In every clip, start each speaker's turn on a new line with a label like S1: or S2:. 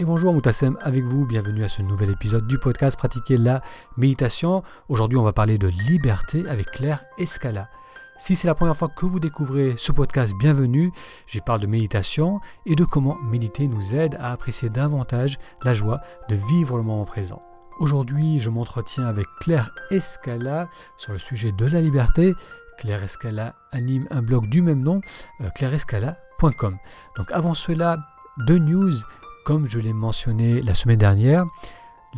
S1: Et bonjour Moutassem avec vous, bienvenue à ce nouvel épisode du podcast Pratiquer la méditation. Aujourd'hui on va parler de liberté avec Claire Escala. Si c'est la première fois que vous découvrez ce podcast, bienvenue. J'y parle de méditation et de comment méditer nous aide à apprécier davantage la joie de vivre le moment présent. Aujourd'hui, je m'entretiens avec Claire Escala sur le sujet de la liberté. Claire Escala anime un blog du même nom, euh, clairescala.com. Donc avant cela, deux news comme je l'ai mentionné la semaine dernière,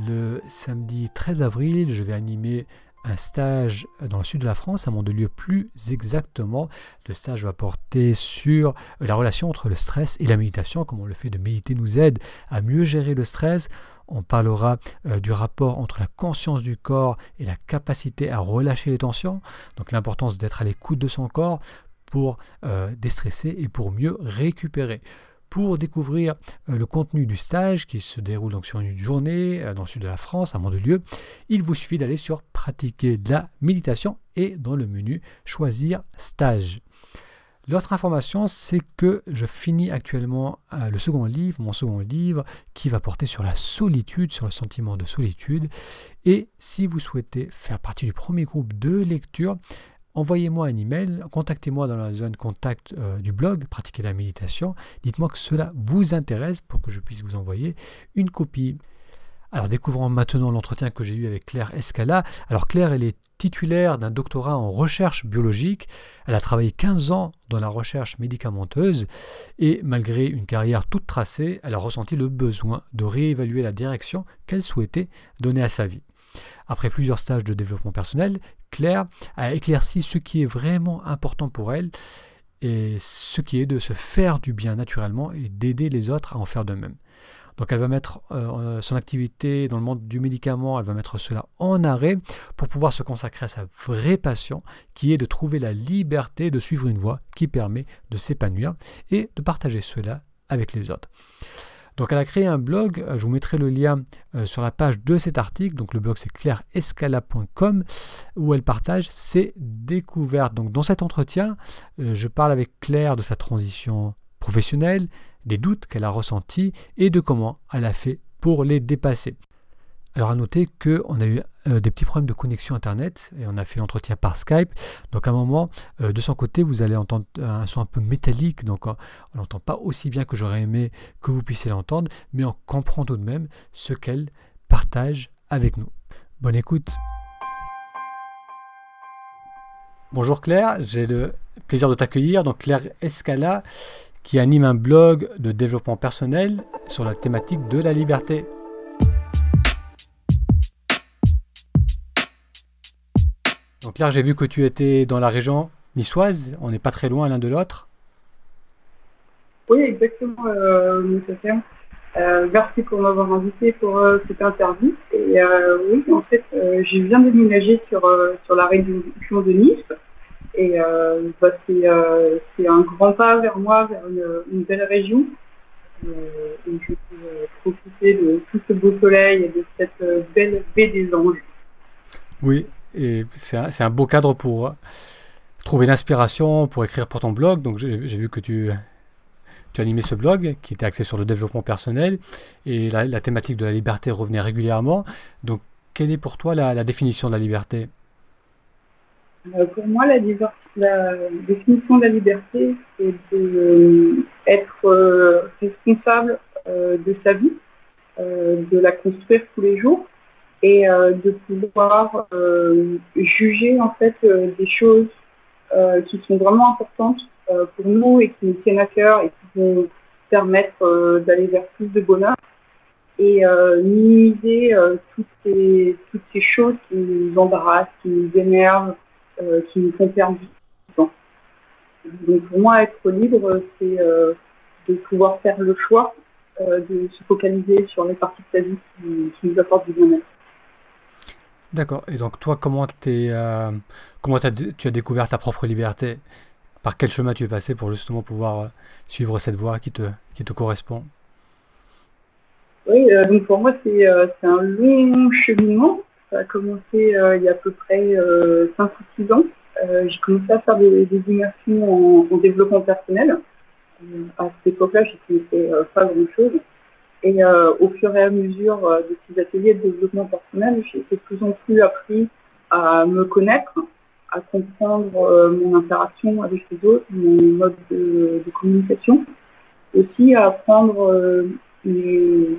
S1: le samedi 13 avril, je vais animer un stage dans le sud de la France, à Mandelieu plus exactement. Le stage va porter sur la relation entre le stress et la méditation, comment le fait de méditer nous aide à mieux gérer le stress. On parlera euh, du rapport entre la conscience du corps et la capacité à relâcher les tensions, donc l'importance d'être à l'écoute de son corps pour euh, déstresser et pour mieux récupérer. Pour découvrir euh, le contenu du stage qui se déroule donc sur une journée euh, dans le sud de la France, à Mandelieu, il vous suffit d'aller sur Pratiquer de la méditation et dans le menu Choisir stage. L'autre information, c'est que je finis actuellement euh, le second livre, mon second livre, qui va porter sur la solitude, sur le sentiment de solitude. Et si vous souhaitez faire partie du premier groupe de lecture, envoyez-moi un email, contactez-moi dans la zone contact euh, du blog, pratiquez la méditation, dites-moi que cela vous intéresse pour que je puisse vous envoyer une copie. Alors découvrons maintenant l'entretien que j'ai eu avec Claire Escala. Alors Claire, elle est titulaire d'un doctorat en recherche biologique. Elle a travaillé 15 ans dans la recherche médicamenteuse et malgré une carrière toute tracée, elle a ressenti le besoin de réévaluer la direction qu'elle souhaitait donner à sa vie. Après plusieurs stages de développement personnel, Claire a éclairci ce qui est vraiment important pour elle et ce qui est de se faire du bien naturellement et d'aider les autres à en faire de même. Donc elle va mettre euh, son activité dans le monde du médicament, elle va mettre cela en arrêt pour pouvoir se consacrer à sa vraie passion qui est de trouver la liberté de suivre une voie qui permet de s'épanouir et de partager cela avec les autres. Donc elle a créé un blog, euh, je vous mettrai le lien euh, sur la page de cet article, donc le blog c'est clairescala.com, où elle partage ses découvertes. Donc dans cet entretien, euh, je parle avec Claire de sa transition professionnelle, des doutes qu'elle a ressentis et de comment elle a fait pour les dépasser. Alors à noter qu'on a eu euh, des petits problèmes de connexion Internet et on a fait l'entretien par Skype. Donc à un moment, euh, de son côté, vous allez entendre un son un peu métallique. Donc on n'entend pas aussi bien que j'aurais aimé que vous puissiez l'entendre, mais on comprend tout de même ce qu'elle partage avec nous. Bonne écoute. Bonjour Claire, j'ai le plaisir de t'accueillir. Donc Claire Escala qui anime un blog de développement personnel sur la thématique de la liberté. Donc là, j'ai vu que tu étais dans la région niçoise. On n'est pas très loin l'un de l'autre.
S2: Oui, exactement, euh, euh, merci pour m'avoir invité pour euh, cette interview. Et euh, oui, en fait, je viens de déménager sur, sur la région de Nice. Et bah, c'est un grand pas vers moi, vers une, belle région. et je peux profiter de tout ce beau soleil et de cette belle baie des anges.
S1: Oui, c'est un, beau cadre pour euh, trouver l'inspiration, pour écrire pour ton blog. Donc j'ai vu que tu, tu animais ce blog qui était axé sur le développement personnel et la, thématique de la liberté revenait régulièrement. Donc quelle est pour toi la, définition de la liberté?
S2: Euh, Pour moi, la, la, définition de la liberté, c'est d'être euh, responsable de sa vie, de la construire tous les jours et euh, de pouvoir euh, juger en fait euh, des choses qui sont vraiment importantes pour nous et qui nous tiennent à cœur et qui vont permettre d'aller vers plus de bonheur et minimiser toutes ces toutes ces choses qui nous embarrassent, qui nous énervent, qui nous font perdre du temps. Donc pour moi, être libre, c'est de pouvoir faire le choix de se focaliser sur les parties de sa vie qui, qui nous apportent du bien-être.
S1: D'accord. Et donc toi, comment, euh, comment tu as découvert ta propre liberté? Par quel chemin tu es passé pour justement pouvoir euh, suivre cette voie qui te, qui te correspond?
S2: Oui, euh, donc pour moi, c'est un long cheminement. Ça a commencé il y a à peu près 5 ou 6 ans. J'ai commencé à faire des, immersions en, développement personnel. à cette époque-là, je ne pas grand-chose. Et au fur et à mesure de ces ateliers de développement personnel, j'ai de plus en plus appris à me connaître, à comprendre mon interaction avec les autres, mon mode de, communication, aussi à apprendre mes,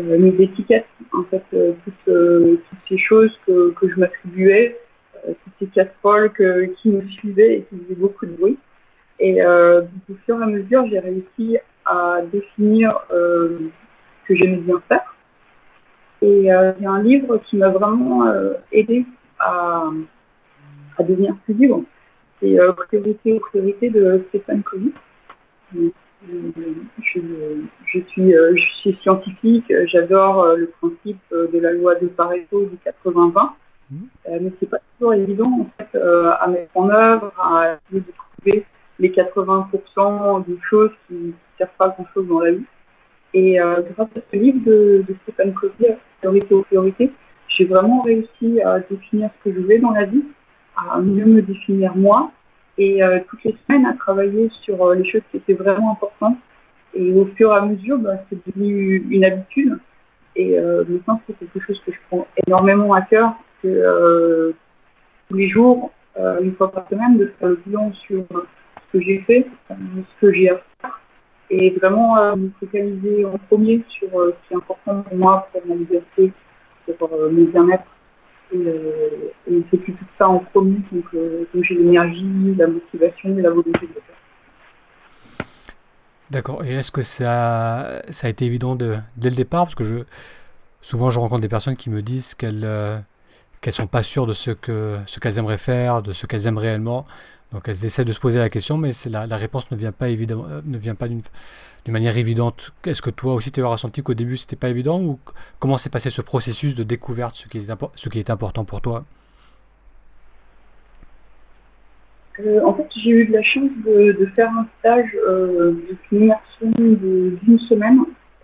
S2: mes, étiquettes, en fait, toutes, ces choses que, que je m'attribuais, toutes ces casseroles qui me suivaient et qui faisaient beaucoup de bruit. Et euh, au fur et à mesure, j'ai réussi à définir euh, ce que j'aimais bien faire. Et euh, il y a un livre qui m'a vraiment euh, aidé à, à, devenir plus libre. C'est euh, Priorité priorité de Stéphane Covey. Je, suis, je suis scientifique, j'adore le principe de la loi de Pareto du 80-20, mmh. mais c'est pas toujours évident en fait, à mettre en œuvre, à essayer de trouver les 80% des choses qui ne servent pas grand-chose dans la vie. Et euh, grâce à ce livre de, de Stéphane Covey, Priorité aux priorités, j'ai vraiment réussi à définir ce que je voulais dans la vie, à mieux me définir moi, et euh, toutes les semaines à travailler sur euh, les choses qui étaient vraiment importantes. Et au fur et à mesure, bah, c'est devenu une habitude. Et maintenant, c'est quelque chose que je prends énormément à cœur, que tous les jours, une fois par semaine, de faire le bilan sur que j'ai fait, euh, ce que j'ai à faire, et vraiment euh, me focaliser en premier sur euh, ce qui est important pour moi, pour ma liberté, pour mon bien-être. Et, et c'est tout ça en premier, donc, donc j'ai l'énergie, la motivation et la volonté de le faire.
S1: D'accord. Et est-ce que ça, ça a été évident de, dès le départ? Parce que souvent, je rencontre des personnes qui me disent qu'elles qu'elles sont pas sûres de ce que ce qu'elles aimeraient faire, de ce qu'elles aiment réellement. Donc elles essaient de se poser la question, mais la, la, réponse ne vient pas, évidemment, euh, ne vient pas d'une manière évidente. Est-ce que toi aussi tu as ressenti qu'au début c'était pas évident ou comment s'est passé ce processus de découverte, ce qui est, ce qui est important pour toi?
S2: Euh, En fait, j'ai eu de la chance de, faire un stage euh, d'une immersion d'une semaine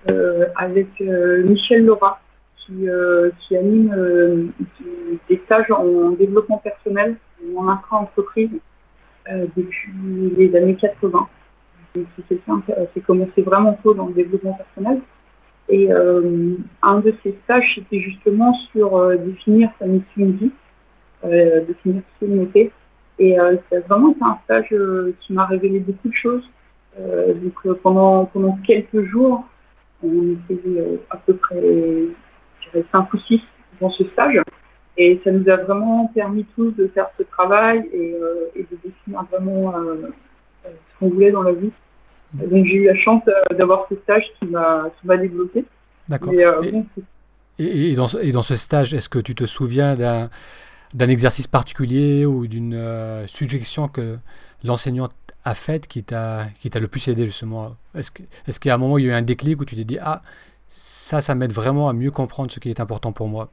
S2: euh, avec Michel Laura, qui, qui anime des stages en développement personnel en intra-entreprise euh, depuis les années 80. C'est qui a commencé vraiment tôt dans le développement personnel. Et euh, un de ses stages, c'était justement sur euh, définir sa mission de vie, euh, définir ce qu'il était. Et euh, c'est vraiment un stage euh, qui m'a révélé beaucoup de choses. donc pendant, pendant quelques jours, on était à peu près, je dirais, 5 ou 6 dans ce stage. Et ça nous a vraiment permis tous de faire ce travail et, euh, et de définir vraiment euh, ce qu'on voulait dans la vie. Donc j'ai eu la chance d'avoir ce stage qui m'a développé.
S1: D'accord. Euh, et, bon, et, et, dans, et, dans, ce stage, est-ce que tu te souviens d'un exercice particulier ou d'une euh, suggestion que l'enseignant a faite qui t'a le plus aidé justement? Est-ce qu'il est y a un moment où il y a eu un déclic où tu t'es dit Ah, ça, ça m'aide vraiment à mieux comprendre ce qui est important pour moi?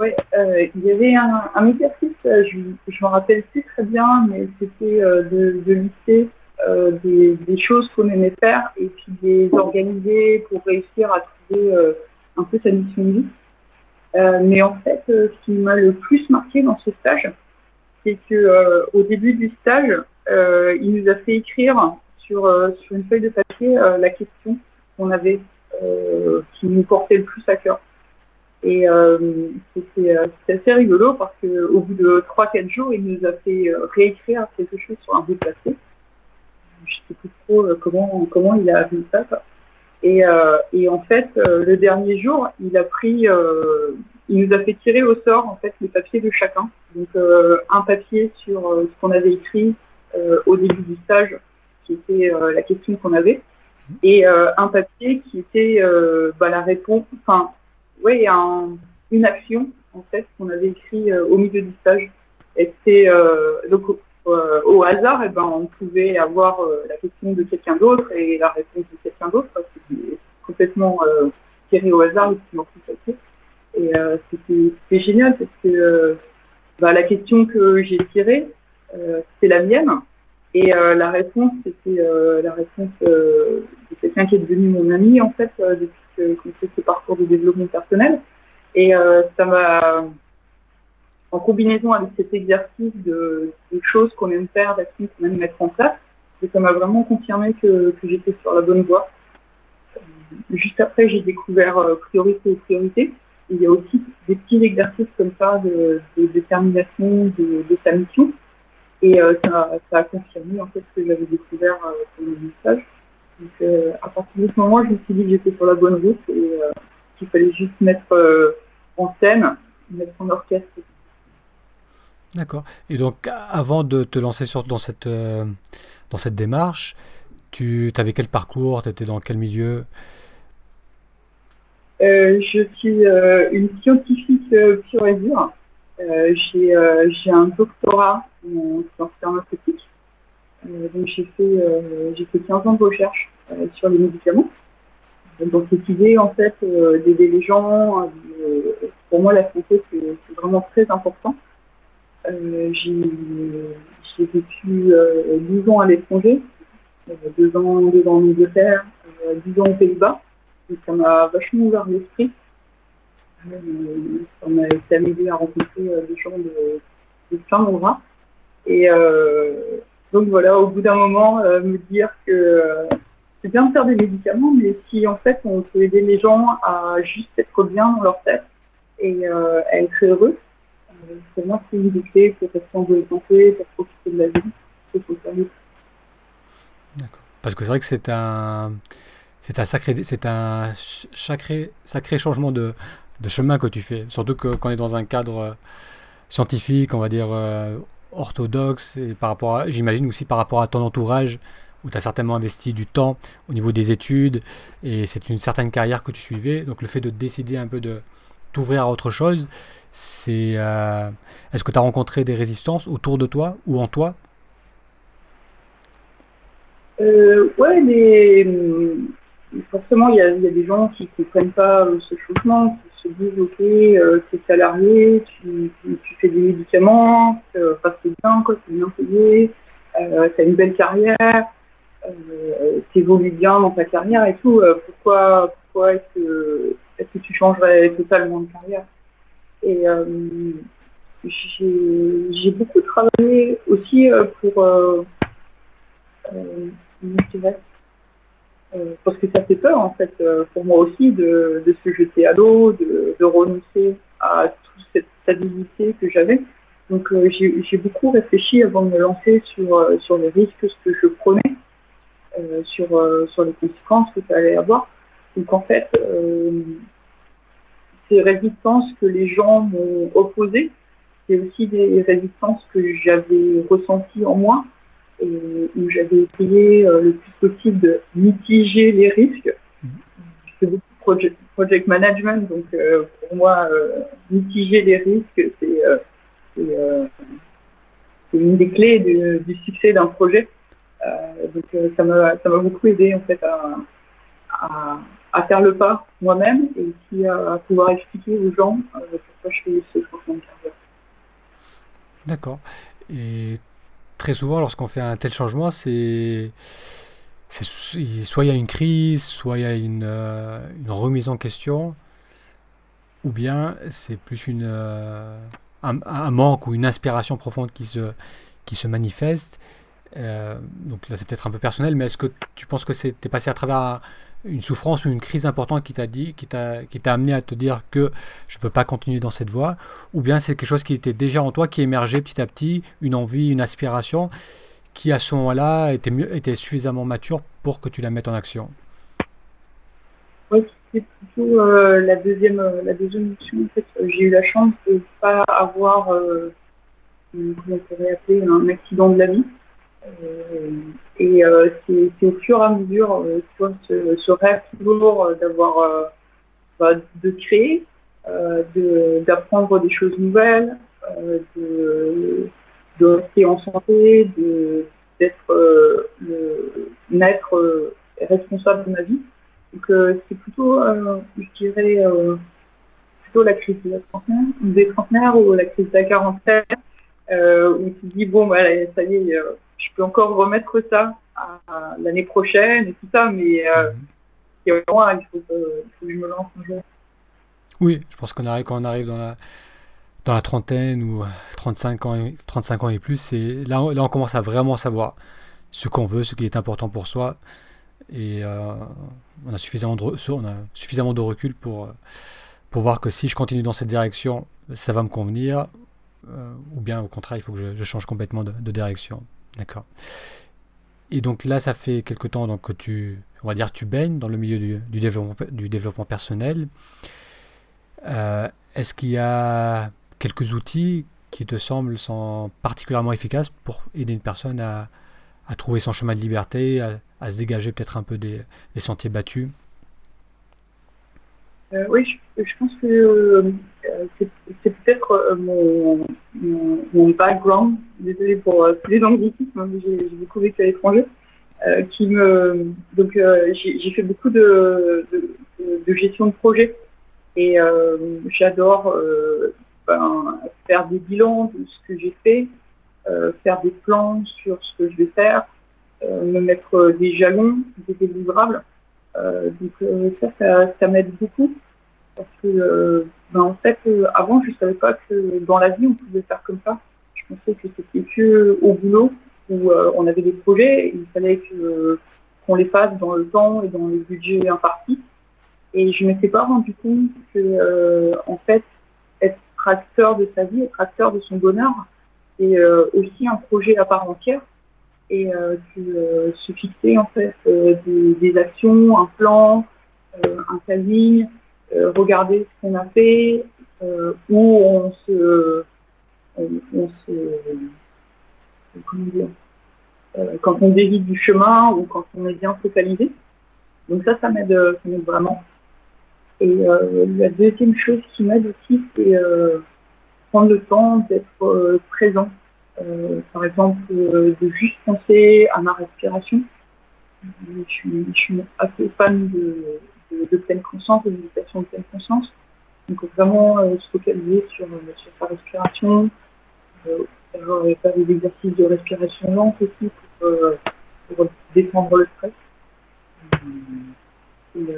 S2: Oui, euh, il y avait un, exercice, euh, je ne me rappelle plus très bien, mais c'était euh, de, lister des, choses qu'on aimait faire et puis les organiser pour réussir à trouver un peu sa mission de vie. mais en fait, ce qui m'a le plus marqué dans ce stage, c'est que au début du stage, il nous a fait écrire sur, sur une feuille de papier la question qu'on avait, qui nous portait le plus à cœur. Et euh, c'était euh, assez rigolo parce qu'au bout de 3-4 jours, il nous a fait euh, réécrire quelque chose sur un bout de papier. Je ne sais plus trop euh, comment, comment il a vu ça. Et, euh, et, en fait, euh, le dernier jour, il a pris, il nous a fait tirer au sort en fait les papiers de chacun. Donc un papier sur ce qu'on avait écrit au début du stage, qui était la question qu'on avait, et un papier qui était bah, la réponse, enfin oui, un, une action en fait qu'on avait écrit euh, au milieu du stage. Et c'est euh, donc euh, au hasard, et eh ben on pouvait avoir la question de quelqu'un d'autre et la réponse de quelqu'un d'autre. C'était complètement tiré au hasard, plus Et c'était génial parce que bah, la question que j'ai tirée, c'est la mienne. Et euh, la réponse, c'était euh, la réponse euh, de quelqu'un qui est devenu mon ami, en fait, depuis qu'on fait ce parcours de développement personnel. Et ça m'a, en combinaison avec cet exercice de, de choses qu'on aime faire, d'actions qu'on aime mettre en place, ça m'a vraiment confirmé que, que j'étais sur la bonne voie. juste après, j'ai découvert priorité et priorité. il y a aussi des petits exercices comme ça de, détermination de, sa mission. Et ça, ça, a confirmé en fait ce que j'avais découvert pendant le stage. Donc, à partir de ce moment, je me suis dit que j'étais sur la bonne route et qu'il fallait juste mettre en scène, mettre en orchestre
S1: D'accord. Et donc, avant de te lancer sur, dans, cette, euh, dans cette démarche, tu avais quel parcours? Tu étais dans quel milieu?
S2: Euh, Je suis euh, une scientifique pure et dure. J'ai un doctorat en sciences pharmaceutiques. donc, j'ai fait, j'ai fait 15 ans de recherche sur les médicaments. Donc, cette idée, en fait, d'aider les gens, pour moi, la santé, c'est vraiment très important. Euh, j'ai vécu euh, 12 ans à l'étranger, euh, deux ans, deux ans en Angleterre, 10 ans aux Pays-Bas. Donc ça m'a vachement ouvert l'esprit. Ça m'a été amusé à rencontrer des gens de, de plein d'endroits. Et donc voilà, au bout d'un moment, me dire que c'est bien de faire des médicaments, mais si en fait on peut aider les gens à juste être bien dans leur tête et à être heureux, pour moi, c'est une des pour rester en bonne santé, pour profiter de la vie, c'est
S1: D'accord. Parce que c'est vrai que c'est un, c'est un sacré, c'est un sacré, sacré changement de, de, chemin que tu fais. Surtout que quand on est dans un cadre euh, scientifique, on va dire euh, orthodoxe, et par rapport, j'imagine aussi par rapport à ton entourage, où tu as certainement investi du temps au niveau des études, et c'est une certaine carrière que tu suivais. Donc le fait de décider un peu de t'ouvrir à autre chose, c'est euh, est-ce que tu as rencontré des résistances autour de toi ou en toi?
S2: Euh, Ouais, mais hum, forcément, il y, a des gens qui ne comprennent pas ce changement, se disent Ok, euh, tu es salarié, tu, fais des médicaments, ça c'est bien, tu es bien payé, tu as une belle carrière, tu évolues bien dans ta carrière et tout. pourquoi pourquoi est-ce que, est que tu changerais totalement de carrière? Et euh, j'ai beaucoup travaillé aussi euh, pour, euh, parce que ça fait peur en fait pour moi aussi de, se jeter à l'eau, de, renoncer à toute cette stabilité que j'avais. Donc j'ai beaucoup réfléchi avant de me lancer sur, les risques que je prenais, sur, les conséquences que ça allait avoir. Donc en fait, ces résistances que les gens m'ont opposées, c'est aussi des résistances que j'avais ressenties en moi où j'avais essayé euh, le plus possible de mitiger les risques. Fais beaucoup project, project management, donc euh, pour moi, euh, mitiger les risques, c'est une des clés du succès d'un projet. donc ça m'a beaucoup aidé en fait à faire le pas moi-même et aussi à, pouvoir expliquer aux gens euh, pourquoi je fais ce changement de carrière.
S1: D'accord. Et très souvent, lorsqu'on fait un tel changement, c'est soit il y a une crise, soit il y a une, euh, remise en question, ou bien c'est plus une, euh, un, manque ou une inspiration profonde qui se, qui se manifeste. donc là, c'est peut-être un peu personnel, mais est-ce que tu penses que c'est passé à travers une souffrance ou une crise importante qui t'a dit, qui t'a, amené à te dire que je ne peux pas continuer dans cette voie, ou bien c'est quelque chose qui était déjà en toi, qui émergeait petit à petit, une envie, une aspiration, qui à ce moment-là était, était suffisamment mature pour que tu la mettes en action?
S2: Oui, c'est plutôt euh, la deuxième, euh, la deuxième option. En fait, j'ai eu la chance de ne pas avoir, euh, comment on pourrait appeler, un accident de la vie. Euh, et euh, c'est au fur et à mesure, euh, ce, ce, rêve toujours d'avoir, bah, de créer, d'apprendre des choses nouvelles, de, de rester en santé, d'être le maître responsable de ma vie. Donc c'est plutôt, je dirais, plutôt la crise de la trentaine, des trentenaires ou la crise de la quarantaine, où tu dis bon, bah, ça y est, je peux encore remettre ça l'année prochaine et tout ça, mais euh, mhm. moi, il faut, que, je me lance un jour.
S1: Oui, je pense qu'on arrive quand on arrive dans la dans la trentaine ou 35 ans, 35 ans et plus, c'est là, là on commence à vraiment savoir ce qu'on veut, ce qui est important pour soi. Et on, a suffisamment de, on a suffisamment de recul pour, pour voir que si je continue dans cette direction, ça va me convenir, ou bien au contraire, il faut que je, change complètement de, de direction. D'accord. Et donc là, ça fait quelque temps que tu, on va dire, tu baignes dans le milieu du, développement, du développement personnel. Euh, est-ce qu'il y a quelques outils qui te semblent particulièrement efficaces pour aider une personne à, trouver son chemin de liberté, à, se dégager peut-être un peu des, sentiers battus?
S2: Euh, Oui, je, pense que euh, c'est peut-être mon, mon, background, désolé pour les anglicismes, hein, j'ai beaucoup vécu à l'étranger. Euh, qui me donc euh, j'ai fait beaucoup de, gestion de projet et euh, j'adore ben, faire des bilans de ce que j'ai fait, faire des plans sur ce que je vais faire, me mettre des jalons, des délivrables. Donc ça, ça, ça m'aide beaucoup parce que ben, en fait avant je savais pas que dans la vie on pouvait faire comme ça. Je pensais que c'était que au boulot où euh, on avait des projets, il fallait qu'on les fasse dans le temps et dans le budget imparti. Et je ne m'étais pas rendu compte que, euh, en fait, être acteur de sa vie, être acteur de son bonheur, c'est euh, aussi un projet à part entière et que se fixer en fait des, actions, un plan, un timing, regarder ce qu'on a fait, où on se, on se euh, quand on dévie du chemin ou quand on est bien focalisé. Donc ça, ça m'aide, vraiment. Et euh, la deuxième chose qui m'aide aussi, c'est euh, prendre le temps d'être présent. Par exemple, de juste penser à ma respiration. Je suis, assez fan de, pleine conscience, de méditation de pleine conscience. Donc vraiment se focaliser sur, sur sa respiration, faire, des exercices de respiration lente aussi pour, euh, pour défendre le stress. Et,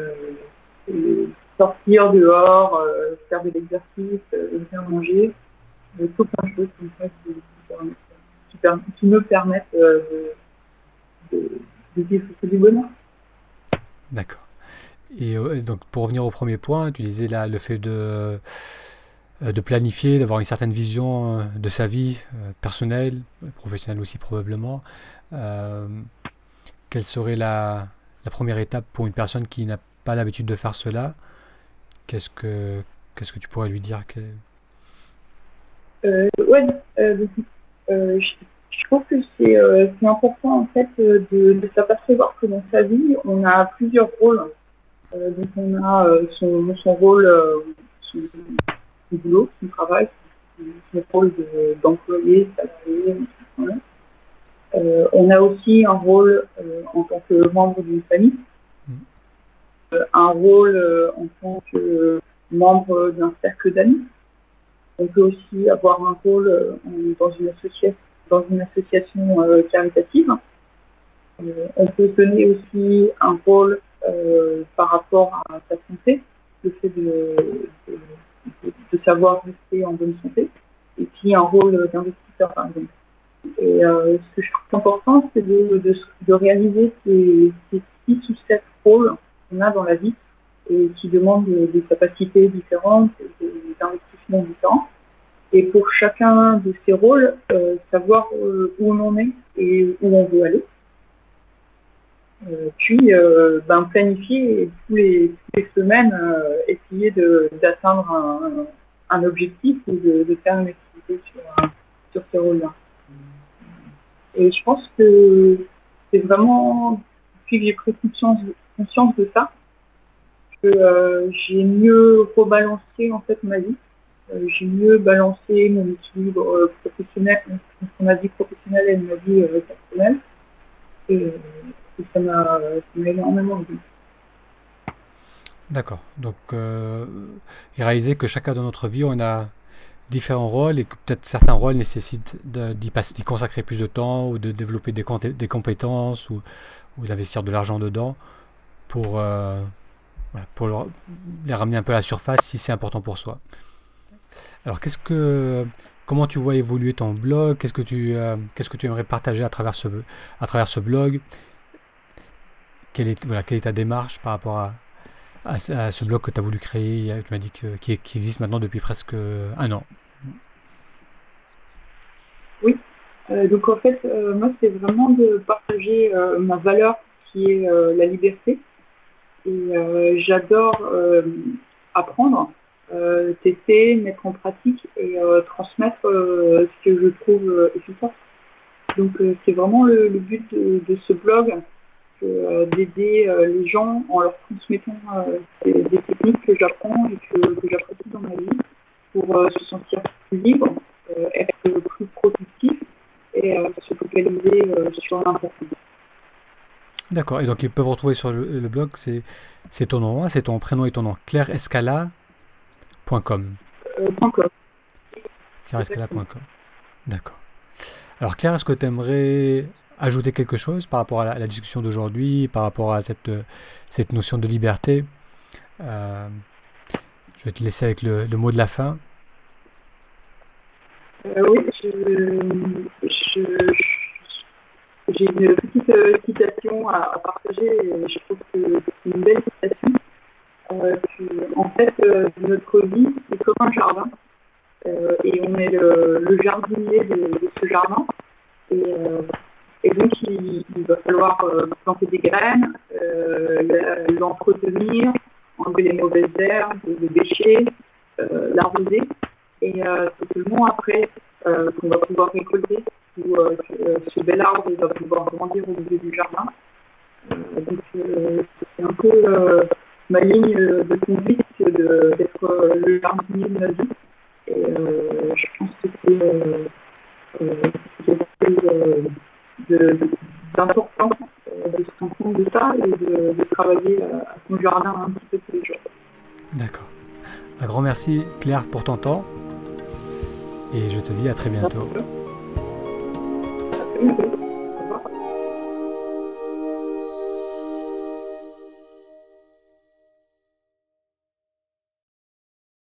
S2: euh, sortir dehors, euh, faire de l'exercice, bien manger, tout plein de choses comme ça qui, qui, me permettent de, de, de vivre du bonheur.
S1: D'accord. Et donc pour revenir au premier point, tu disais là le fait de euh, de planifier, d'avoir une certaine vision euh, de sa vie euh, personnelle, professionnelle aussi probablement. quelle serait la, première étape pour une personne qui n'a pas l'habitude de faire cela? Qu'est-ce que qu'est-ce que tu pourrais lui dire?
S2: Euh, ouais, je, trouve que c'est important en fait de, s'apercevoir que dans sa vie, on a plusieurs rôles. donc on a son, son rôle, son boulot, son travail, son rôle d'employé, salarié. Euh, on a aussi un rôle euh, en tant que membre d'une famille, mm. euh, un rôle en tant que membre d'un cercle d'amis. On peut aussi avoir un rôle dans, une association, dans une association caritative. on peut donner aussi un rôle par rapport à sa santé, le fait de savoir rester en bonne santé, et puis un rôle d'investisseur, par exemple. Et euh, ce que je trouve important, c'est de, réaliser ces, six ou sept rôles qu'on a dans la vie et qui demandent des capacités différentes, des investissements différents. Et pour chacun de ces rôles, euh, savoir euh, où on en est et où on veut aller. Euh, puis ben, planifier tous les, les semaines, essayer d'atteindre un, objectif ou de, faire une activité sur, sur ce rôle-là. Et je pense que c'est vraiment, depuis que j'ai pris conscience, conscience de ça, que j'ai mieux rebalancé en fait ma vie. J'ai mieux balancé mon équilibre professionnel, ma vie professionnelle et ma vie personnelle. Et, ça m'a énormément aidé.
S1: D'accord. Donc, euh, et réaliser que chacun dans notre vie, on a différents rôles et que peut-être certains rôles nécessitent d'y consacrer plus de temps ou de développer des, compétences ou, d'investir de l'argent dedans pour, euh, pour les ramener un peu à la surface si c'est important pour soi. Alors, qu'est-ce que, comment tu vois évoluer ton blog? Qu'est-ce que tu, euh, aimerais partager à travers ce, blog? Quelle, est, ta démarche par rapport à, ce blog que tu as voulu créer, tu m'as dit que, qui, qui, existe maintenant depuis presque un an.
S2: Oui, donc en fait, moi c'est vraiment de partager ma valeur qui est la liberté. Et j'adore apprendre, tester, mettre en pratique et transmettre ce que je trouve efficace. Donc c'est vraiment le, but de, ce blog, euh, d'aider euh, les gens en leur transmettant euh, des, techniques que j'apprends et que, que j'apprécie dans ma vie pour se sentir plus libre, être plus productif et se focaliser sur l'important.
S1: D'accord, et donc ils peuvent retrouver sur le, blog, c'est, ton nom, c'est ton prénom et ton nom, claireescala.com.
S2: Euh, .com.
S1: claireescala.com. D'accord. Alors Claire, est-ce que tu aimerais ajouter quelque chose par rapport à la, discussion d'aujourd'hui, par rapport à cette, cette notion de liberté? Euh, Je vais te laisser avec le, mot de la fin.
S2: Euh, oui, j'ai une petite euh, citation à, partager. Je trouve que c'est une belle citation. En fait, notre vie, c'est comme un jardin. et on est le, jardinier de, ce jardin. Et donc, il, va falloir euh, planter des graines, euh, l'entretenir, enlever les mauvaises herbes, les déchets, euh, l'arroser. Et c'est seulement après qu'on va pouvoir récolter, où ce bel arbre va pouvoir grandir au milieu du jardin. donc, c'est un peu ma ligne de conduite d'être le jardinier de ma vie. Et je pense que c'est d'important de, de, se rendre compte de ça et de, de travailler à son jardin un petit peu tous les jours.
S1: D'accord. Merci Claire pour ton temps et je te dis. À très bientôt.